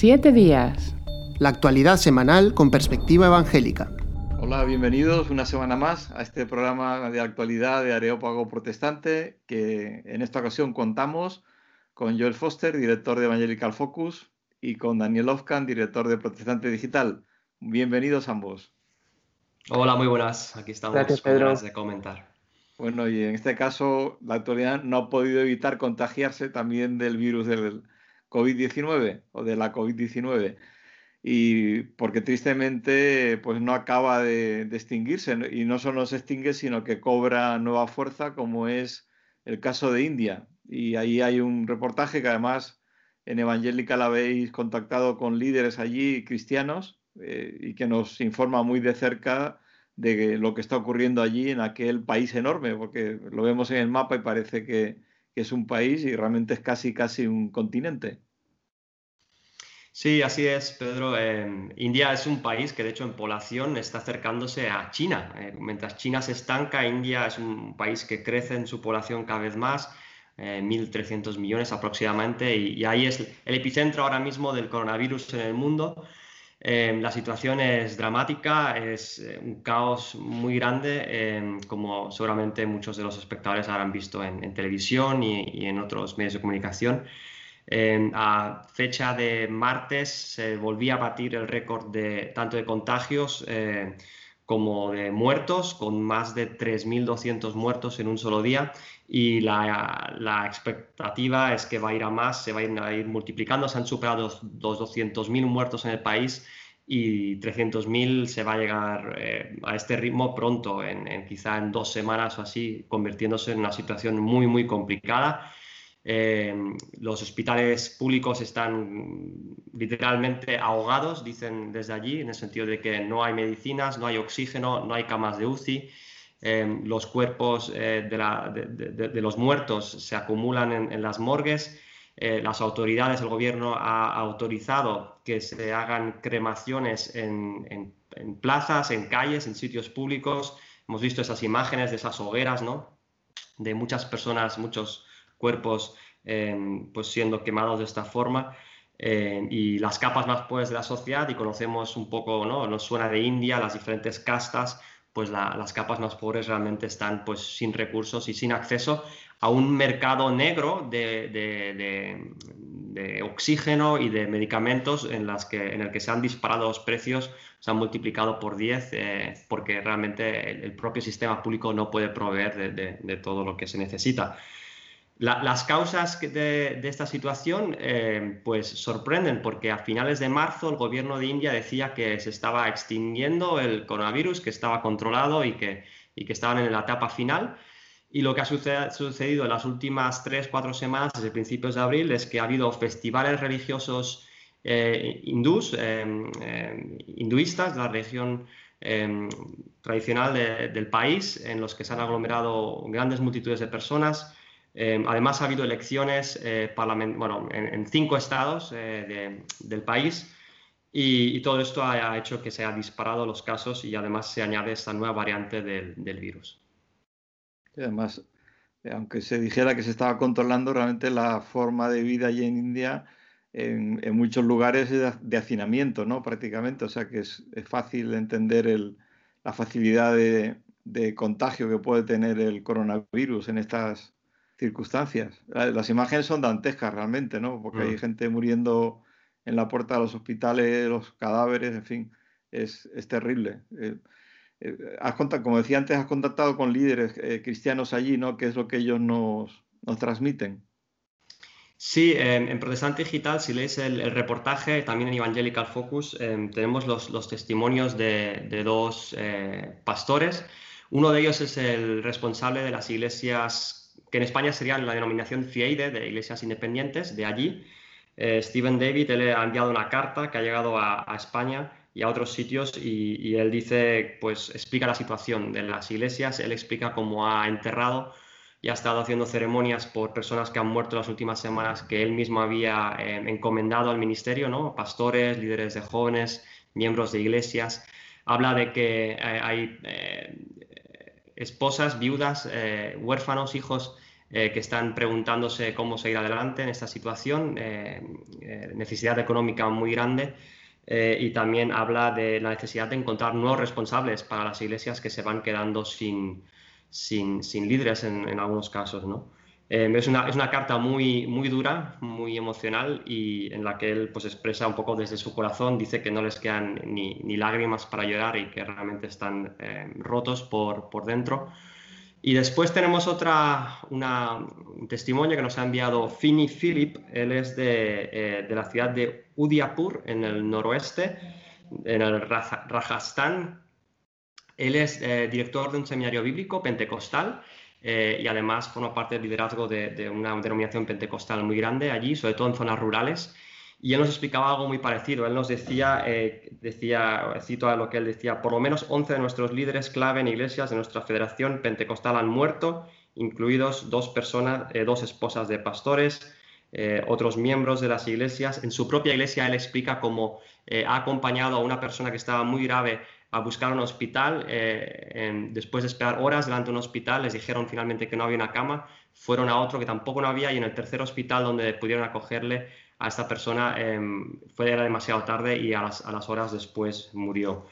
Siete días. La actualidad semanal con perspectiva evangélica. Hola, bienvenidos una semana más a este programa de actualidad de Areópago Protestante, que en esta ocasión contamos con Joel Foster, director de Evangelical Focus, y con Daniel Ofkan, director de Protestante Digital. Bienvenidos ambos. Hola, muy buenas. Aquí estamos Gracias, Pedro. de comentar. Bueno, y en este caso la actualidad no ha podido evitar contagiarse también del virus del COVID-19 o de la COVID-19 y porque tristemente pues no acaba de, extinguirse y no solo se extingue sino que cobra nueva fuerza como es el caso de India. Y ahí hay un reportaje que además en Evangélica la habéis contactado con líderes allí cristianos eh, y que nos informa muy de cerca de lo que está ocurriendo allí en aquel país enorme porque lo vemos en el mapa y parece que, que es un país y realmente es casi casi un continente. Sí, así es, Pedro. Eh, India es un país que, de hecho, en población está acercándose a China. Eh, mientras China se estanca, India es un país que crece en su población cada vez más, eh, 1.300 millones aproximadamente, y, ahí es el epicentro ahora mismo del coronavirus en el mundo. Eh, la situación es dramática, es eh, un caos muy grande, como seguramente muchos de los espectadores habrán visto en, en televisión y, en otros medios de comunicación. Eh, a fecha de martes se volvía a batir el récord de tanto de contagios eh, como de muertos, con más de 3.200 muertos en un solo día. Y la, la, expectativa es que va a ir a más, se va a ir, a ir multiplicando. Se han superado los, los 200.000 muertos en el país y 300.000 se va a llegar eh, a este ritmo pronto, en, en, quizá en dos semanas o así, convirtiéndose en una situación muy, muy complicada eh, los hospitales públicos están literalmente ahogados, dicen desde allí, en el sentido de que no hay medicinas, no hay oxígeno, no hay camas de UCI. Eh, los cuerpos eh, de, los muertos se acumulan en, las morgues. Las autoridades, el gobierno ha autorizado que se hagan cremaciones en, en, en, plazas, en calles, en sitios públicos. Hemos visto esas imágenes de esas hogueras, ¿no? De muchas personas, muchos cuerpos eh, pues siendo quemados de esta forma. Eh, y las capas más pobres de la sociedad, y conocemos un poco, ¿no? nos suena de India, las diferentes castas, pues la, las capas más pobres realmente están pues sin recursos y sin acceso a un mercado negro de, de, de, de oxígeno y de medicamentos en, las que, en el que se han disparado los precios, se han multiplicado por 10 eh, porque realmente el, el, propio sistema público no puede proveer de todo lo que se necesita. La, las causas de, esta situación eh, pues sorprenden porque a finales de marzo el gobierno de India decía que se estaba extinguiendo el coronavirus, que estaba controlado y que, y que estaban en la etapa final. Y lo que ha suced sucedido en las últimas tres, cuatro semanas, desde principios de abril, es que ha habido festivales religiosos eh, hindús, eh, eh, hinduistas de la región eh, tradicional de, del país, en los que se han aglomerado grandes multitudes de personas eh, además, ha habido elecciones eh, bueno, en, cinco estados eh, de, del país y, todo esto ha, hecho que se ha disparado los casos y además se añade esta nueva variante del, virus. Además, eh, aunque se dijera que se estaba controlando, realmente la forma de vida allí en India en, muchos lugares es de, hacinamiento, ¿no? Prácticamente, o sea que es, fácil entender la facilidad de, de contagio que puede tener el coronavirus en estas circunstancias. Las imágenes son dantescas realmente, ¿no? Porque mm. hay gente muriendo en la puerta de los hospitales, los cadáveres, en fin, es, es terrible. Eh, eh, has contactado, como decía antes, has contactado con líderes eh, cristianos allí, ¿no? ¿Qué es lo que ellos nos, nos transmiten? Sí, en, Protestante Digital, si lees el, el, reportaje, también en Evangelical Focus, eh, tenemos los, los, testimonios de, de dos pastores. Uno de ellos es el responsable de las iglesias que en España sería la denominación FIEIDE de iglesias independientes, de allí. Eh, Stephen David él ha enviado una carta que ha llegado a, España y a otros sitios y, él dice, pues explica la situación de las iglesias, él explica cómo ha enterrado y ha estado haciendo ceremonias por personas que han muerto las últimas semanas que él mismo había eh, encomendado al ministerio, ¿no? pastores, líderes de jóvenes, miembros de iglesias. Habla de que eh, hay eh, esposas, viudas, eh, huérfanos, hijos que están preguntándose cómo seguir adelante en esta situación, necesidad económica muy grande. y también habla de la necesidad de encontrar nuevos responsables para las iglesias que se van quedando sin, sin, sin líderes en, en, algunos casos. ¿no? Eh, es, una, es, una, carta muy, muy dura, muy emocional y en la que él pues, expresa un poco desde su corazón, dice que no les quedan ni, ni lágrimas para llorar y que realmente están eh, rotos por, por, dentro. Y después tenemos otra, una, un testimonio que nos ha enviado Fini Philip, él es de, eh, de la ciudad de Udiapur, en el noroeste, en el Rajasthan. Él es eh, director de un seminario bíblico pentecostal eh, y además forma parte del liderazgo de, una denominación pentecostal muy grande allí, sobre todo en zonas rurales. Y él nos explicaba algo muy parecido. Él nos decía, eh, decía, cito a lo que él decía, por lo menos 11 de nuestros líderes clave en iglesias de nuestra federación pentecostal han muerto, incluidos dos personas, eh, dos esposas de pastores, otros miembros de las iglesias. En su propia iglesia él explica cómo ha acompañado a una persona que estaba muy grave a buscar un hospital. Eh, después de esperar horas delante de un hospital, les dijeron finalmente que no había una cama. Fueron a otro que tampoco no había y en el tercer hospital donde pudieron acogerle a esta persona em, fue era demasiado tarde y a las, a las horas después murió.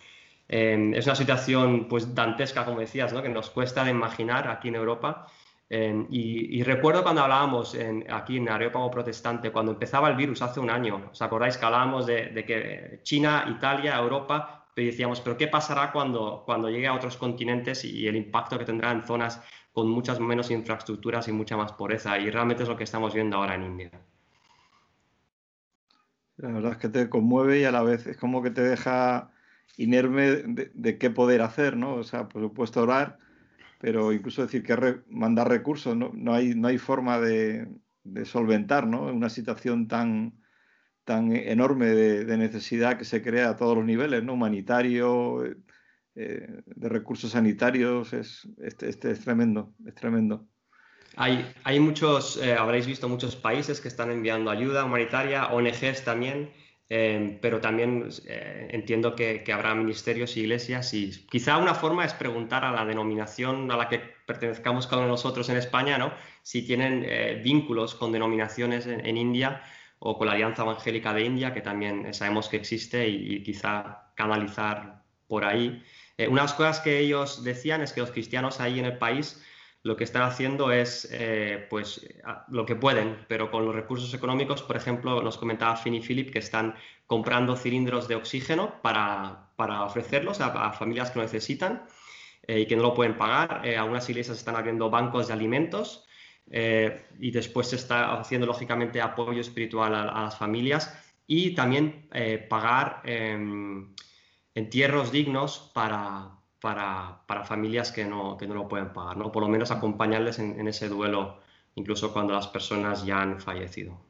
Em, es una situación pues dantesca, como decías, ¿no? que nos cuesta de imaginar aquí en Europa. Y, recuerdo cuando hablábamos aquí en Areópago Protestante, cuando empezaba el virus hace un año, ¿os acordáis que hablábamos de, de que China, Italia, Europa y decíamos, pero ¿qué pasará cuando, cuando llegue a otros continentes y el impacto que tendrá en zonas con muchas menos infraestructuras y mucha más pobreza? Y realmente es lo que estamos viendo ahora en India. La verdad es que te conmueve y a la vez es como que te deja inerme de, qué poder hacer, ¿no? O sea, por supuesto orar, pero incluso decir que mandar recursos, ¿no? No hay, no hay forma de, de solventar, ¿no? Una situación tan, tan enorme de, necesidad que se crea a todos los niveles, ¿no? humanitario, eh, eh, de recursos sanitarios, es, este, este, es tremendo, es tremendo. Hay, hay muchos, eh, habréis visto muchos países que están enviando ayuda humanitaria, ONGs también, pero también entiendo que, que, habrá ministerios y iglesias y quizá una forma es preguntar a la denominación a la que pertenezcamos cada uno de nosotros en España, ¿no? si tienen vínculos con denominaciones en, en India o con la Alianza Evangélica de India, que también sabemos que existe y, quizá canalizar por ahí. Eh, una de las cosas que ellos decían es que los cristianos ahí en el país lo que están haciendo es eh, pues lo que pueden, pero con los recursos económicos, por ejemplo, nos comentaba Fini Philip que están comprando cilindros de oxígeno para, para ofrecerlos a, familias que lo necesitan eh, y que no lo pueden pagar. algunas iglesias están abriendo bancos de alimentos eh, y después se está haciendo lógicamente apoyo espiritual a, las familias y también eh, pagar em, entierros dignos para, para, para, familias que no, que no lo pueden pagar, ¿no? por lo menos acompañarles en, ese duelo incluso cuando las personas ya han fallecido.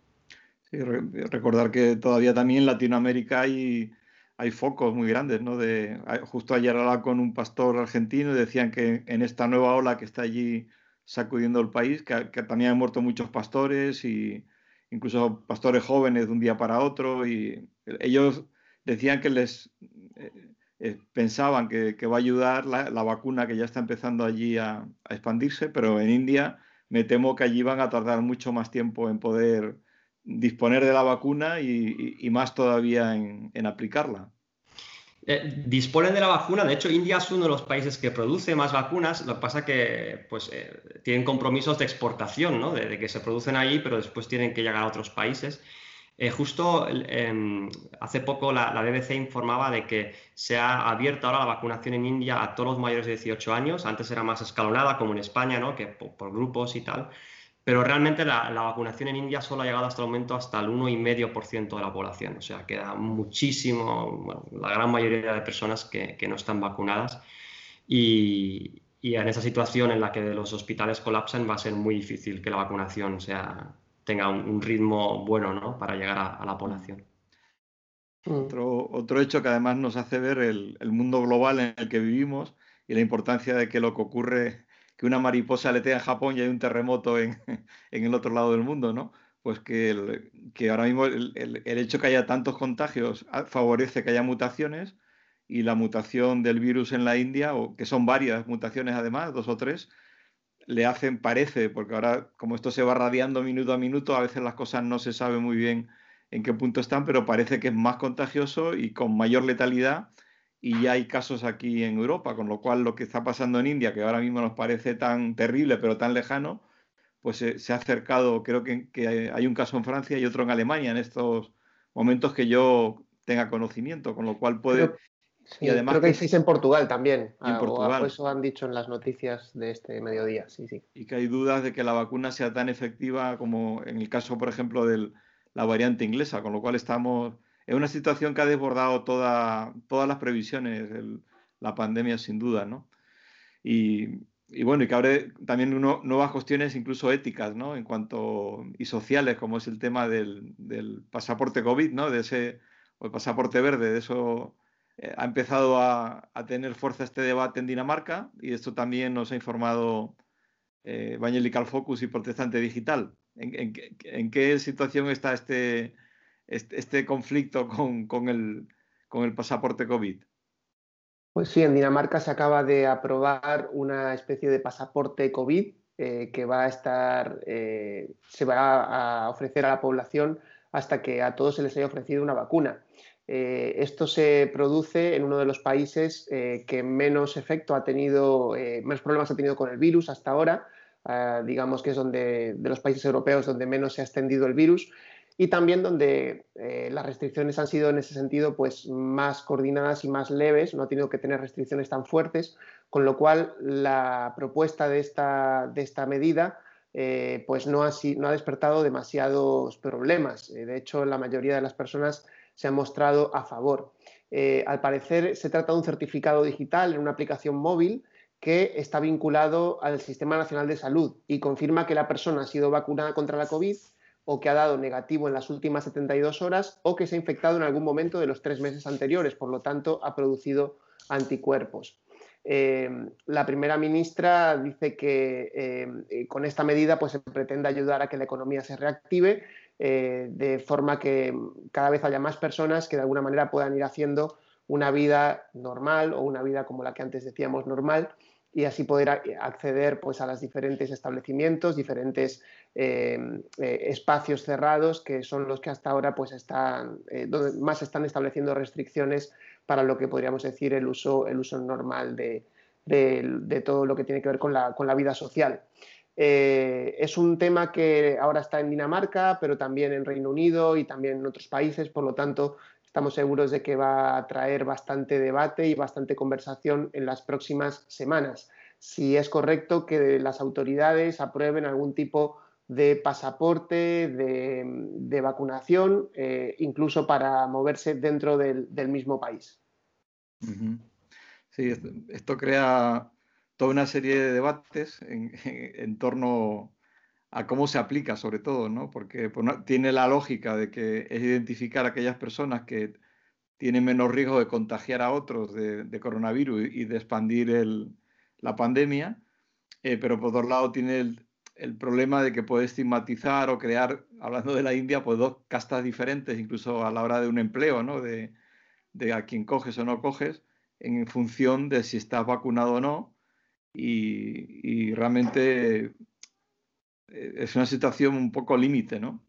Sí, recordar que todavía también en Latinoamérica hay, hay focos muy grandes, ¿no? De, justo ayer hablaba con un pastor argentino y decían que en esta nueva ola que está allí sacudiendo el país, que, también han muerto muchos pastores y incluso pastores jóvenes de un día para otro y ellos decían que les eh, pensaban que, va a ayudar la, vacuna que ya está empezando allí a, expandirse, pero en India me temo que allí van a tardar mucho más tiempo en poder disponer de la vacuna y, más todavía en aplicarla. Eh, disponen de la vacuna, de hecho India es uno de los países que produce más vacunas, lo que pasa que pues, eh, tienen compromisos de exportación, ¿no? de, que se producen ahí, pero después tienen que llegar a otros países. Eh, justo em, hace poco la, BBC informaba de que se ha abierto ahora la vacunación en India a todos los mayores de 18 años, antes era más escalonada como en España, ¿no? que por grupos y tal. Pero realmente la, vacunación en India solo ha llegado hasta el momento hasta el 1,5% de la población. O sea, queda muchísimo, la gran mayoría de personas que, no están vacunadas. Y, en esa situación en la que los hospitales colapsan va a ser muy difícil que la vacunación sea, tenga un, ritmo bueno ¿no? para llegar a, la población. Otro, otro, hecho que además nos hace ver el, el mundo global en el que vivimos y la importancia de que lo que ocurre que una mariposa aletea en Japón y hay un terremoto en, el otro lado del mundo, ¿no? Pues que, que ahora mismo el, hecho que haya tantos contagios favorece que haya mutaciones y la mutación del virus en la India, o que son varias mutaciones además, dos o tres, le hacen, parece, porque ahora como esto se va radiando minuto a minuto, a veces las cosas no se sabe muy bien en qué punto están, pero parece que es más contagioso y con mayor letalidad. Y ya hay casos aquí en Europa, con lo cual lo que está pasando en India, que ahora mismo nos parece tan terrible pero tan lejano, pues se, ha acercado, creo que, hay un caso en Francia y otro en Alemania en estos momentos que yo tenga conocimiento, con lo cual puede... y además creo que hay seis en Portugal también, en ah, Portugal. eso han dicho en las noticias de este mediodía, sí, sí. Y que hay dudas de que la vacuna sea tan efectiva como en el caso, por ejemplo, de la variante inglesa, con lo cual estamos es una situación que ha desbordado todas las previsiones, la pandemia sin duda, ¿no? Y, bueno, y que abre también nuevas cuestiones incluso éticas, ¿no? En cuanto, y sociales, como es el tema del, pasaporte COVID, ¿no? De ese, o el pasaporte verde, de eso eh, ha empezado a, tener fuerza este debate en Dinamarca y esto también nos ha informado eh, Evangelical Focus y Protestante Digital. en qué situación está este este, este, conflicto con, el, pasaporte COVID? Pues sí, en Dinamarca se acaba de aprobar una especie de pasaporte COVID eh, que va a estar, eh, se va a ofrecer a la población hasta que a todos se les haya ofrecido una vacuna. Eh, esto se produce en uno de los países que menos efecto ha tenido, menos problemas ha tenido con el virus hasta ahora, digamos que es donde de los países europeos donde menos se ha extendido el virus y también donde eh, las restricciones han sido en ese sentido pues, más coordinadas y más leves, no ha tenido que tener restricciones tan fuertes, con lo cual la propuesta de esta, de esta medida eh, pues no ha, no ha, despertado demasiados problemas. Eh, de hecho, la mayoría de las personas se han mostrado a favor. al parecer, se trata de un certificado digital en una aplicación móvil que está vinculado al Sistema Nacional de Salud y confirma que la persona ha sido vacunada contra la COVID o que ha dado negativo en las últimas 72 horas o que se ha infectado en algún momento de los tres meses anteriores, por lo tanto ha producido anticuerpos. Eh, la primera ministra dice que eh, con esta medida pues, se pretende ayudar a que la economía se reactive eh, de forma que cada vez haya más personas que de alguna manera puedan ir haciendo una vida normal o una vida como la que antes decíamos normal y así poder acceder pues, a los diferentes establecimientos, diferentes eh, eh, espacios cerrados que son los que hasta ahora pues, están, más están estableciendo restricciones para lo que podríamos decir el uso, el uso normal de, de, todo lo que tiene que ver con la, con la vida social. Es un tema que ahora está en Dinamarca, pero también en Reino Unido y también en otros países, por lo tanto, estamos seguros de que va a traer bastante debate y bastante conversación en las próximas semanas. Si es correcto que las autoridades aprueben algún tipo de pasaporte, de, vacunación, eh, incluso para moverse dentro del, mismo país. Sí, esto, crea toda una serie de debates en torno a cómo se aplica sobre todo, ¿no? Porque pues, tiene la lógica de que es identificar a aquellas personas que tienen menos riesgo de contagiar a otros de, coronavirus y, de expandir la pandemia, eh, pero por otro lado tiene el, problema de que puede estigmatizar o crear, hablando de la India, pues dos castas diferentes, incluso a la hora de un empleo, ¿no? De, a quien coges o no coges, en función de si estás vacunado o no. Y, realmente eh, es una situación un poco límite, ¿no?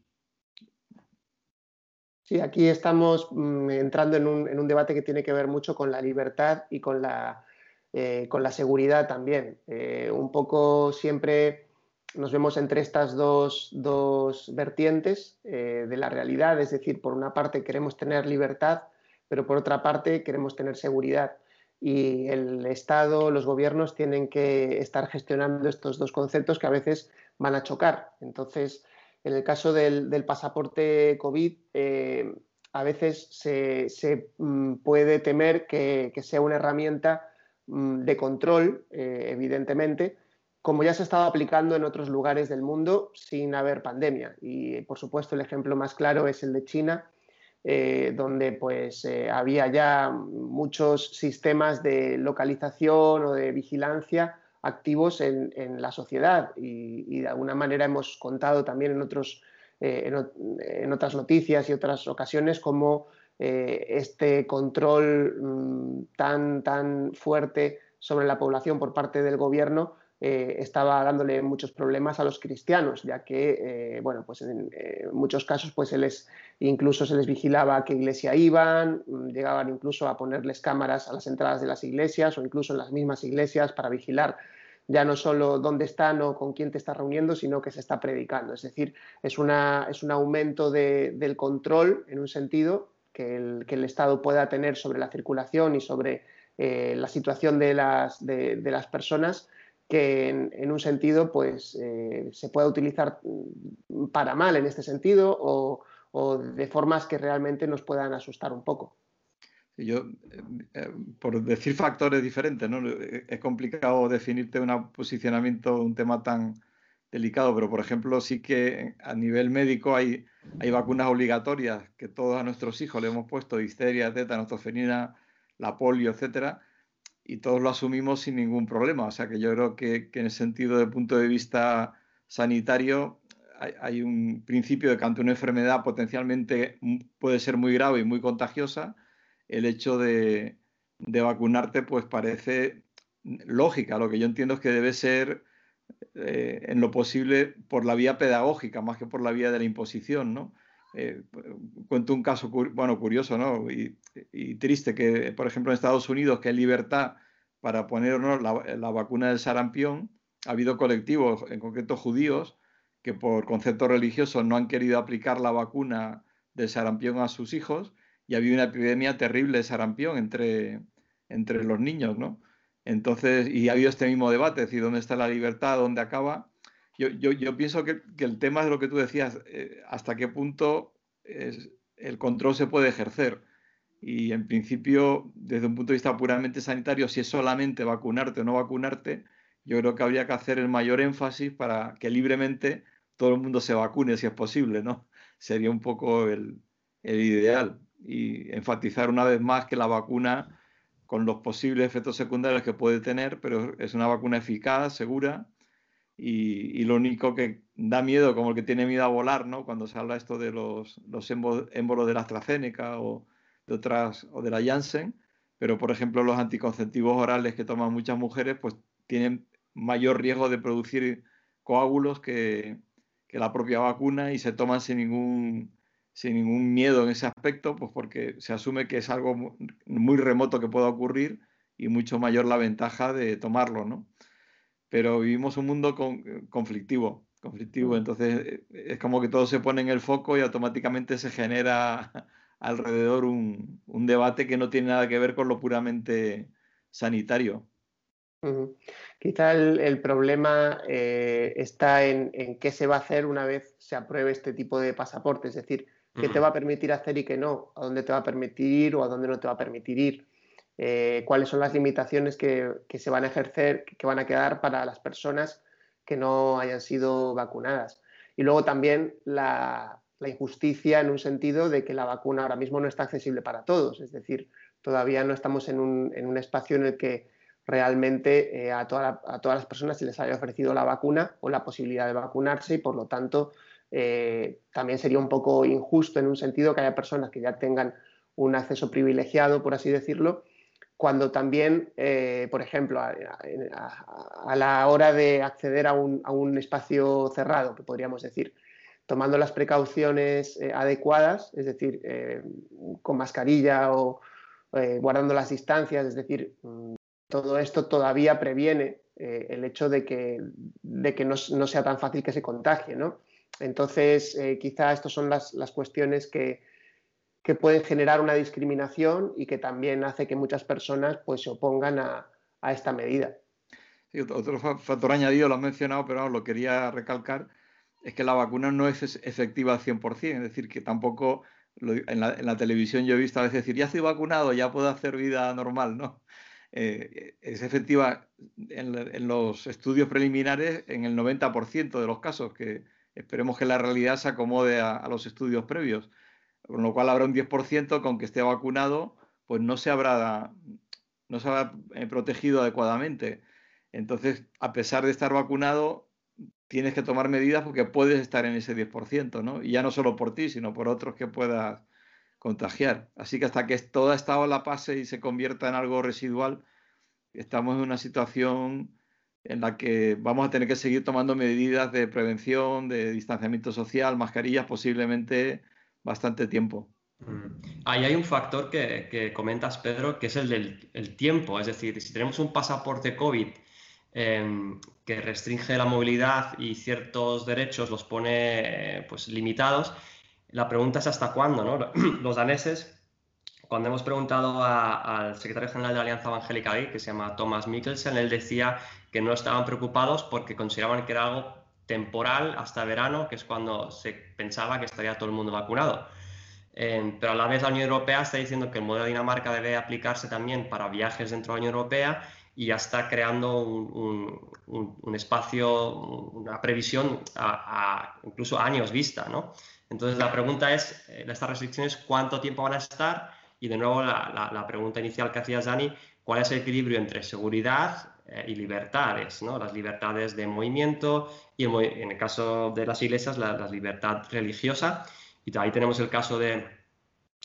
Sí, aquí estamos mm, entrando en un, debate que tiene que ver mucho con la libertad y con la, eh, seguridad también. Eh, un poco siempre nos vemos entre estas dos, vertientes de la realidad, es decir, por una parte queremos tener libertad, pero por otra parte queremos tener seguridad y el Estado, los gobiernos tienen que estar gestionando estos dos conceptos que a veces van a chocar. Entonces, en el caso del, pasaporte COVID, eh, a veces se, mm, puede temer que, sea una herramienta mm, de control, eh, evidentemente, como ya se ha estado aplicando en otros lugares del mundo sin haber pandemia. Y, por supuesto, el ejemplo más claro es el de China, eh, donde pues había ya muchos sistemas de localización o de vigilancia activos en, la sociedad. Y, de alguna manera hemos contado también en, otros, eh, en, otras noticias y otras ocasiones cómo eh, este control mm, tan, tan fuerte sobre la población por parte del gobierno eh, estaba dándole muchos problemas a los cristianos, ya que, eh, bueno, pues en, muchos casos, pues se les, incluso se les vigilaba a qué iglesia iban, mm, llegaban incluso a ponerles cámaras a las entradas de las iglesias o incluso en las mismas iglesias para vigilar ya no solo dónde están o con quién te estás reuniendo, sino que se está predicando. Es decir, es, una, es un aumento del control, en un sentido, que el, que el Estado pueda tener sobre la circulación y sobre eh, la situación de las, de, las personas que en, un sentido pues eh, se pueda utilizar para mal en este sentido o, de formas que realmente nos puedan asustar un poco. Yo, eh, por decir factores diferentes, ¿no? es complicado definirte un posicionamiento, un tema tan delicado, pero por ejemplo sí que a nivel médico hay, hay vacunas obligatorias que todos a nuestros hijos le hemos puesto, histeria, tetanotoferina, la polio, etcétera, y todos lo asumimos sin ningún problema. O sea que yo creo que, en el sentido de punto de vista sanitario hay, un principio de que ante una enfermedad potencialmente puede ser muy grave y muy contagiosa, el hecho de, vacunarte pues parece lógica. Lo que yo entiendo es que debe ser eh, en lo posible por la vía pedagógica más que por la vía de la imposición, ¿no? Eh, cuento un caso bueno, curioso ¿no? y, triste, que por ejemplo en Estados Unidos, que hay libertad para ponernos la, vacuna del sarampión, ha habido colectivos, en concreto judíos, que por concepto religioso no han querido aplicar la vacuna del sarampión a sus hijos y ha habido una epidemia terrible de sarampión entre, entre los niños, ¿no? Entonces, y ha habido este mismo debate, es ¿dónde está la libertad? ¿Dónde acaba? Yo, pienso que, el tema de lo que tú decías, eh, hasta qué punto el control se puede ejercer. Y en principio, desde un punto de vista puramente sanitario, si es solamente vacunarte o no vacunarte, yo creo que habría que hacer el mayor énfasis para que libremente todo el mundo se vacune si es posible, ¿no? Sería un poco el, el ideal. Y enfatizar una vez más que la vacuna, con los posibles efectos secundarios que puede tener, pero es una vacuna eficaz, segura, y, lo único que da miedo, como el que tiene miedo a volar, ¿no? Cuando se habla esto de los, los émbolos de la AstraZeneca o de otras, o de la Janssen, pero por ejemplo los anticonceptivos orales que toman muchas mujeres, pues tienen mayor riesgo de producir coágulos que, que la propia vacuna y se toman sin ningún, sin ningún miedo en ese aspecto, pues porque se asume que es algo muy remoto que pueda ocurrir y mucho mayor la ventaja de tomarlo, ¿no? Pero vivimos un mundo con, conflictivo, conflictivo, entonces eh, es como que todo se pone en el foco y automáticamente se genera alrededor un, debate que no tiene nada que ver con lo puramente sanitario. Quizá el, problema eh, está en, qué se va a hacer una vez se apruebe este tipo de pasaporte, es decir, qué te va a permitir hacer y qué no, a dónde te va a permitir ir o a dónde no te va a permitir ir. Eh, cuáles son las limitaciones que, se van a ejercer, que van a quedar para las personas que no hayan sido vacunadas. Y luego también la, injusticia en un sentido de que la vacuna ahora mismo no está accesible para todos, es decir, todavía no estamos en un, espacio en el que realmente eh, a, todas las personas se les haya ofrecido la vacuna o la posibilidad de vacunarse y por lo tanto eh, también sería un poco injusto en un sentido que haya personas que ya tengan un acceso privilegiado, por así decirlo, cuando también, eh, por ejemplo, a, la hora de acceder a un, espacio cerrado, que podríamos decir, tomando las precauciones eh, adecuadas, es decir, eh, con mascarilla o guardando las distancias, es decir, mm, todo esto todavía previene el hecho de que, de que no, sea tan fácil que se contagie, ¿no? Entonces, quizá estas son las, las cuestiones que, que pueden generar una discriminación y que también hace que muchas personas pues, se opongan a, esta medida. otro factor añadido, lo has mencionado, pero lo quería recalcar, es que la vacuna no es efectiva al 100%, es decir, que tampoco en, la, televisión yo he visto a veces decir, ya estoy vacunado, ya puedo hacer vida normal, ¿no? Eh, es efectiva en, los estudios preliminares en el 90% de los casos, que esperemos que la realidad se acomode a los estudios previos con lo cual habrá un 10% con que esté vacunado, pues no se habrá, no se habrá eh, protegido adecuadamente. Entonces, a pesar de estar vacunado, tienes que tomar medidas porque puedes estar en ese 10%, ¿no? Y ya no solo por ti, sino por otros que puedas contagiar. Así que hasta que toda esta ola pase y se convierta en algo residual, estamos en una situación en la que vamos a tener que seguir tomando medidas de prevención, de distanciamiento social, mascarillas, posiblemente bastante tiempo. Mm. Ahí hay un factor que, comentas, Pedro, que es el del tiempo. Es decir, si tenemos un pasaporte COVID em, que restringe la movilidad y ciertos derechos los pone pues, limitados, la pregunta es hasta cuándo. ¿no? Los daneses, cuando hemos preguntado al secretario general de la Alianza Evangélica que se llama Thomas Mikkelsen, él decía que no estaban preocupados porque consideraban que era algo temporal hasta verano, que es cuando se pensaba que estaría todo el mundo vacunado pero a la vez la Unión Europea está diciendo que el modelo de Dinamarca debe aplicarse también para viajes dentro de la Unión Europea y ya está creando un, espacio, una previsión a, incluso años vista. ¿no? Entonces la pregunta es, eh, estas restricciones, ¿cuánto tiempo van a estar? Y de nuevo la, la pregunta inicial que hacías, Dani, ¿cuál es el equilibrio entre seguridad eh, y libertades? ¿no? Las libertades de movimiento y en el caso de las iglesias, la, la libertad religiosa y ahí tenemos el caso de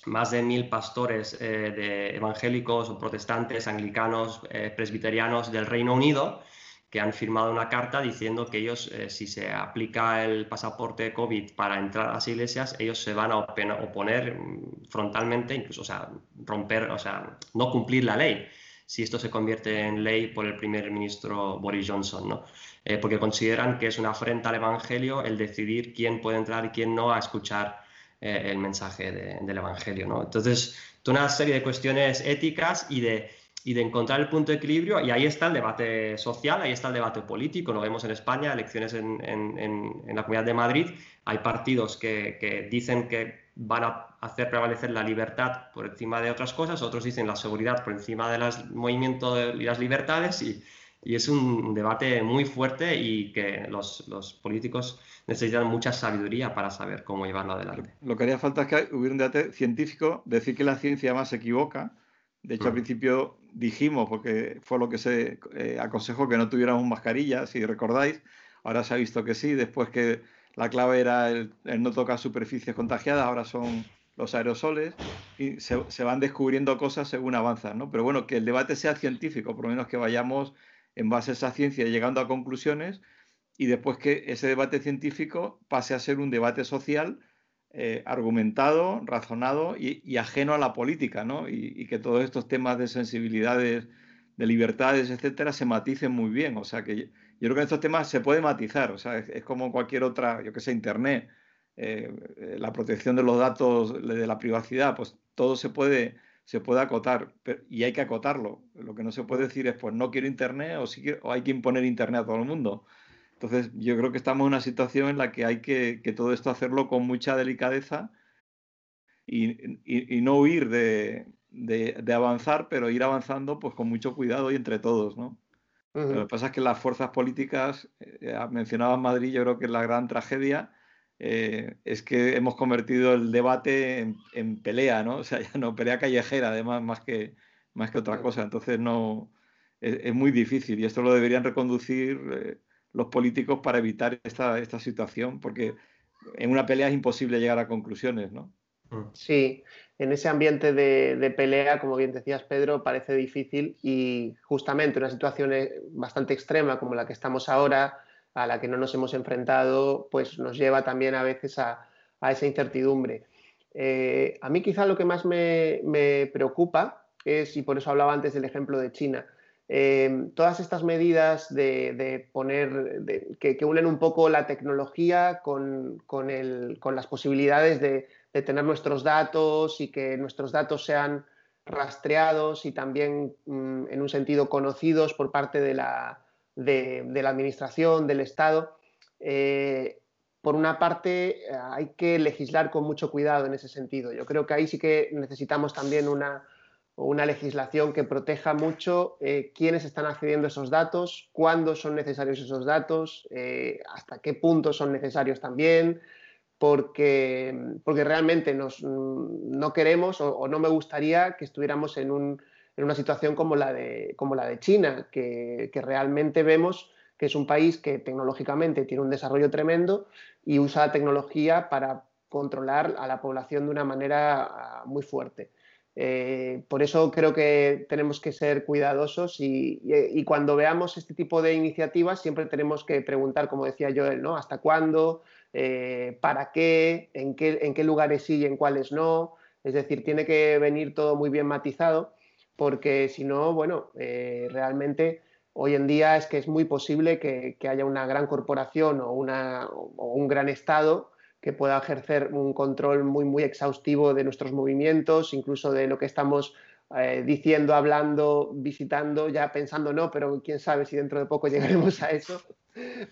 más de mil pastores eh, de evangélicos o protestantes, anglicanos, eh, presbiterianos del Reino Unido que han firmado una carta diciendo que ellos, eh, si se aplica el pasaporte COVID para entrar a las iglesias, ellos se van a oponer mm, frontalmente, incluso, o sea, romper, o sea, no cumplir la ley si esto se convierte en ley por el primer ministro Boris Johnson, ¿no? porque consideran que es una afrenta al Evangelio el decidir quién puede entrar y quién no a escuchar eh, el mensaje del Evangelio. ¿no? Entonces, una serie de cuestiones éticas y de, y de encontrar el punto de equilibrio, y ahí está el debate social, ahí está el debate político, lo vemos en España, elecciones en, en, la Comunidad de Madrid, hay partidos que, que, dicen que van a hacer prevalecer la libertad por encima de otras cosas, otros dicen la seguridad por encima del movimiento y las libertades, y, y es un debate muy fuerte y que los, los, políticos necesitan mucha sabiduría para saber cómo llevarlo adelante. Lo que haría falta es que hubiera un debate científico, decir que la ciencia más se equivoca. De hecho, al mm. principio dijimos, porque fue lo que se eh, aconsejó, que no tuviéramos mascarilla, si recordáis. Ahora se ha visto que sí, después que la clave era el, no tocar superficies contagiadas, ahora son los aerosoles y se, van descubriendo cosas según avanzan, ¿no? Pero bueno, que el debate sea científico, por lo menos que vayamos en base a esa ciencia llegando a conclusiones y después que ese debate científico pase a ser un debate social eh, argumentado, razonado y, ajeno a la política, ¿no? Y, que todos estos temas de sensibilidades, de libertades, etcétera, se maticen muy bien. O sea, que yo, creo que en estos temas se puede matizar, o sea, es, como cualquier otra, yo que sé, Internet, eh, la protección de los datos, de la privacidad, pues todo se puede se puede acotar y hay que acotarlo. Lo que no se puede decir es, pues no quiero Internet o, si o hay que imponer Internet a todo el mundo. Entonces, yo creo que estamos en una situación en la que hay que, todo esto hacerlo con mucha delicadeza y, no huir de, avanzar, pero ir avanzando pues con mucho cuidado y entre todos, ¿no? Lo que pasa es que las fuerzas políticas, eh, mencionabas Madrid, yo creo que es la gran tragedia, eh, es que hemos convertido el debate en, pelea, ¿no? O sea, ya no, pelea callejera, además, más que, más que otra cosa. Entonces, no, es, muy difícil y esto lo deberían reconducir eh, los políticos para evitar esta, esta situación, porque en una pelea es imposible llegar a conclusiones, ¿no? Mm. Sí, en ese ambiente de, de, pelea, como bien decías Pedro, parece difícil y justamente una situación eh, bastante extrema como la que estamos ahora, a la que no nos hemos enfrentado, pues nos lleva también a veces a, esa incertidumbre. Eh, a mí quizá lo que más me, preocupa es, y por eso hablaba antes del ejemplo de China, eh, todas estas medidas de, poner, que, unen un poco la tecnología con, las posibilidades de, tener nuestros datos y que nuestros datos sean rastreados y también mm, en un sentido conocidos por parte de la, de, la Administración, del Estado. Eh, por una parte, hay que legislar con mucho cuidado en ese sentido. Yo creo que ahí sí que necesitamos también una, legislación que proteja mucho eh, quiénes están accediendo a esos datos, cuándo son necesarios esos datos, eh, hasta qué punto son necesarios también, porque, porque realmente nos, no queremos o, no me gustaría que estuviéramos en un, en una situación como la de, como la de China, que, realmente vemos que es un país que tecnológicamente tiene un desarrollo tremendo y usa la tecnología para controlar a la población de una manera ah, muy fuerte. Eh, por eso creo que tenemos que ser cuidadosos y, cuando veamos este tipo de iniciativas siempre tenemos que preguntar, como decía Joel, ¿no? ¿Hasta cuándo? Eh, ¿Para qué? ¿En qué, en qué lugares sí y en cuáles no? Es decir, tiene que venir todo muy bien matizado porque si no, bueno, eh, realmente hoy en día es que es muy posible que, haya una gran corporación o, una, o un gran Estado que pueda ejercer un control muy, muy exhaustivo de nuestros movimientos, incluso de lo que estamos eh, diciendo, hablando, visitando, ya pensando no, pero quién sabe si dentro de poco llegaremos a eso.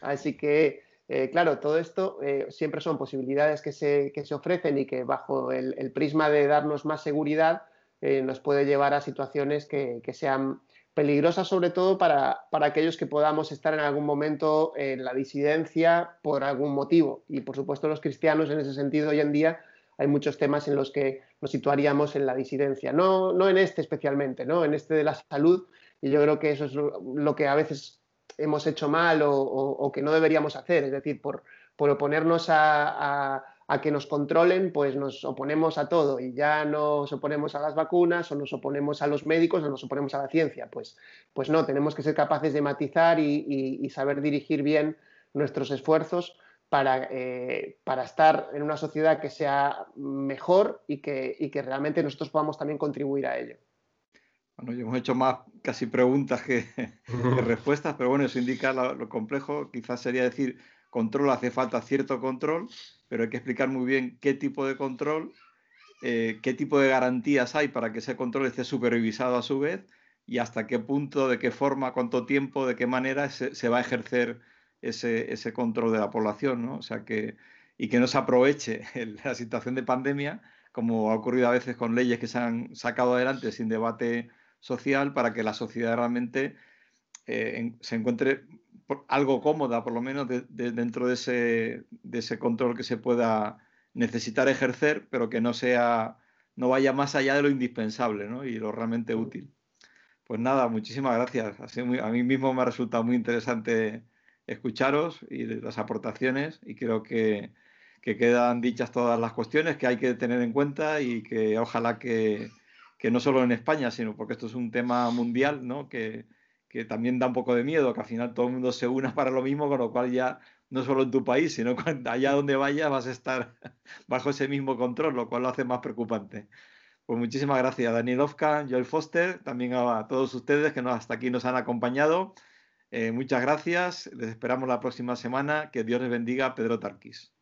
Así que, eh, claro, todo esto eh, siempre son posibilidades que se, que se, ofrecen y que bajo el, prisma de darnos más seguridad nos puede llevar a situaciones que, que sean peligrosa sobre todo para, aquellos que podamos estar en algún momento en la disidencia por algún motivo. Y por supuesto los cristianos en ese sentido hoy en día hay muchos temas en los que nos situaríamos en la disidencia. No, no en este especialmente, ¿no? en este de la salud. Y yo creo que eso es lo, que a veces hemos hecho mal o, que no deberíamos hacer. Es decir, por, oponernos a a que nos controlen, pues nos oponemos a todo y ya nos oponemos a las vacunas o nos oponemos a los médicos o nos oponemos a la ciencia. Pues, pues no, tenemos que ser capaces de matizar y, saber dirigir bien nuestros esfuerzos para, eh, para, estar en una sociedad que sea mejor y que, y que realmente nosotros podamos también contribuir a ello. Bueno, hemos hecho más casi preguntas que, respuestas, pero bueno, eso indica lo complejo. Quizás sería decir, control hace falta cierto control pero hay que explicar muy bien qué tipo de control, eh, qué tipo de garantías hay para que ese control esté supervisado a su vez y hasta qué punto, de qué forma, cuánto tiempo, de qué manera se, va a ejercer ese, control de la población, ¿no? O sea que, y que no se aproveche la situación de pandemia, como ha ocurrido a veces con leyes que se han sacado adelante sin debate social, para que la sociedad realmente eh, se encuentre algo cómoda, por lo menos dentro de ese, de ese control que se pueda necesitar ejercer, pero que no sea, no vaya más allá de lo indispensable y lo realmente útil. Pues nada, muchísimas gracias. a mí mismo me ha resultado muy interesante escucharos y las aportaciones y creo que, que, quedan dichas todas las cuestiones que hay que tener en cuenta y que ojalá que, que no solo en España, sino porque esto es un tema mundial, ¿no? que, que también da un poco de miedo, que al final todo el mundo se una para lo mismo, con lo cual ya no solo en tu país, sino allá donde vayas vas a estar bajo ese mismo control, lo cual lo hace más preocupante. Pues muchísimas gracias, Daniel Ofka, Joel Foster, también a todos ustedes que hasta aquí nos han acompañado. Eh, muchas gracias, les esperamos la próxima semana. Que Dios les bendiga, Pedro Tarquis.